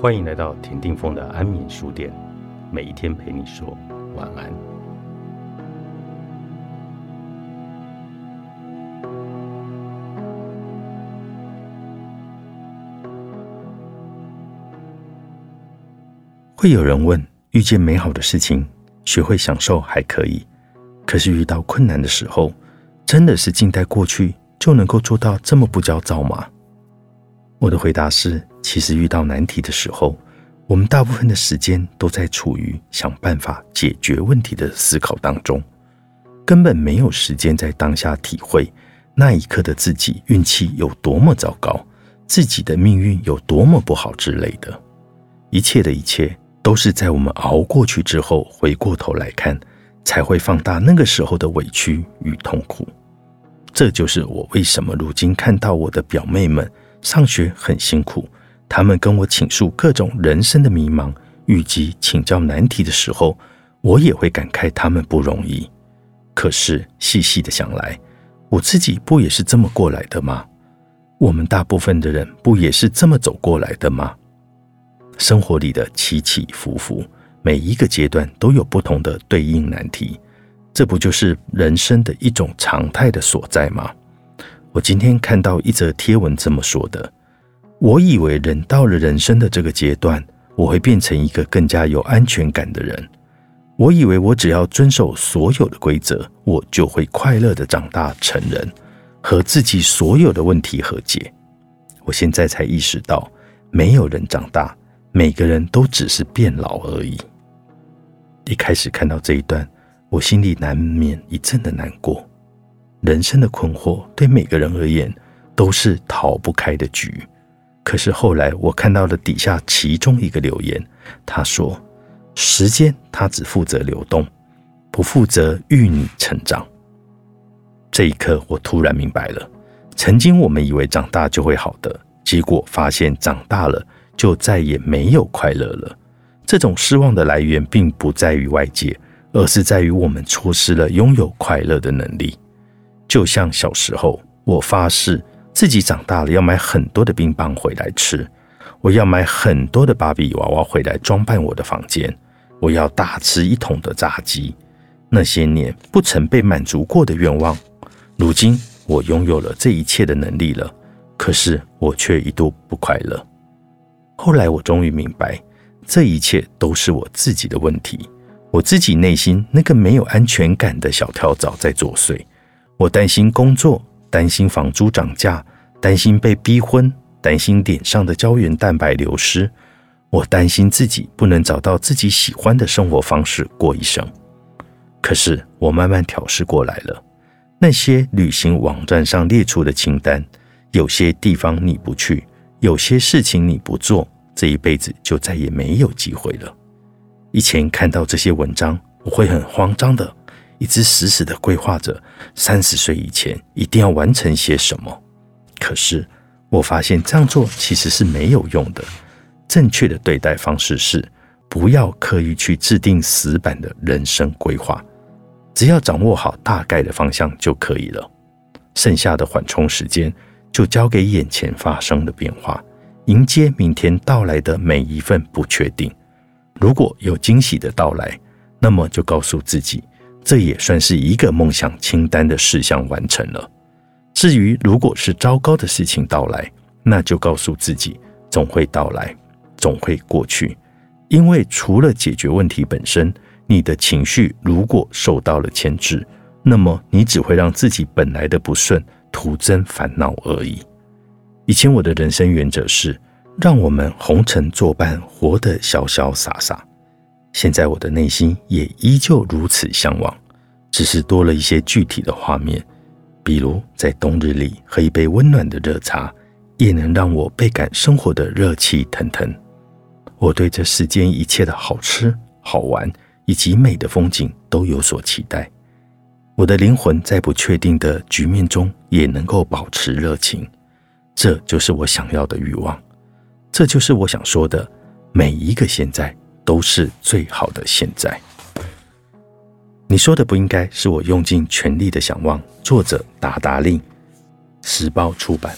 欢迎来到田定峰的安眠书店，每一天陪你说晚安。会有人问：遇见美好的事情，学会享受还可以，可是遇到困难的时候，真的是静待过去就能够做到这么不焦躁吗？我的回答是。其实遇到难题的时候，我们大部分的时间都在处于想办法解决问题的思考当中，根本没有时间在当下体会那一刻的自己运气有多么糟糕，自己的命运有多么不好之类的。一切的一切都是在我们熬过去之后，回过头来看，才会放大那个时候的委屈与痛苦。这就是我为什么如今看到我的表妹们上学很辛苦。他们跟我倾诉各种人生的迷茫，以及请教难题的时候，我也会感慨他们不容易。可是细细的想来，我自己不也是这么过来的吗？我们大部分的人不也是这么走过来的吗？生活里的起起伏伏，每一个阶段都有不同的对应难题，这不就是人生的一种常态的所在吗？我今天看到一则贴文这么说的。我以为人到了人生的这个阶段，我会变成一个更加有安全感的人。我以为我只要遵守所有的规则，我就会快乐的长大成人，和自己所有的问题和解。我现在才意识到，没有人长大，每个人都只是变老而已。一开始看到这一段，我心里难免一阵的难过。人生的困惑对每个人而言都是逃不开的局。可是后来，我看到了底下其中一个留言，他说：“时间它只负责流动，不负责育你成长。”这一刻，我突然明白了，曾经我们以为长大就会好的，结果发现长大了就再也没有快乐了。这种失望的来源，并不在于外界，而是在于我们错失了拥有快乐的能力。就像小时候，我发誓。自己长大了要买很多的冰棒回来吃，我要买很多的芭比娃娃回来装扮我的房间，我要大吃一桶的炸鸡。那些年不曾被满足过的愿望，如今我拥有了这一切的能力了，可是我却一度不快乐。后来我终于明白，这一切都是我自己的问题，我自己内心那个没有安全感的小跳蚤在作祟。我担心工作。担心房租涨价，担心被逼婚，担心脸上的胶原蛋白流失。我担心自己不能找到自己喜欢的生活方式过一生。可是我慢慢调试过来了。那些旅行网站上列出的清单，有些地方你不去，有些事情你不做，这一辈子就再也没有机会了。以前看到这些文章，我会很慌张的。一直死死的规划着三十岁以前一定要完成些什么，可是我发现这样做其实是没有用的。正确的对待方式是不要刻意去制定死板的人生规划，只要掌握好大概的方向就可以了。剩下的缓冲时间就交给眼前发生的变化，迎接明天到来的每一份不确定。如果有惊喜的到来，那么就告诉自己。这也算是一个梦想清单的事项完成了。至于如果是糟糕的事情到来，那就告诉自己，总会到来，总会过去。因为除了解决问题本身，你的情绪如果受到了牵制，那么你只会让自己本来的不顺徒增烦恼而已。以前我的人生原则是，让我们红尘作伴，活得潇潇洒洒。现在我的内心也依旧如此向往，只是多了一些具体的画面，比如在冬日里喝一杯温暖的热茶，也能让我倍感生活的热气腾腾。我对这世间一切的好吃、好玩以及美的风景都有所期待。我的灵魂在不确定的局面中也能够保持热情，这就是我想要的欲望，这就是我想说的每一个现在。都是最好的现在。你说的不应该是我用尽全力的想望。作者：达达令，时报出版。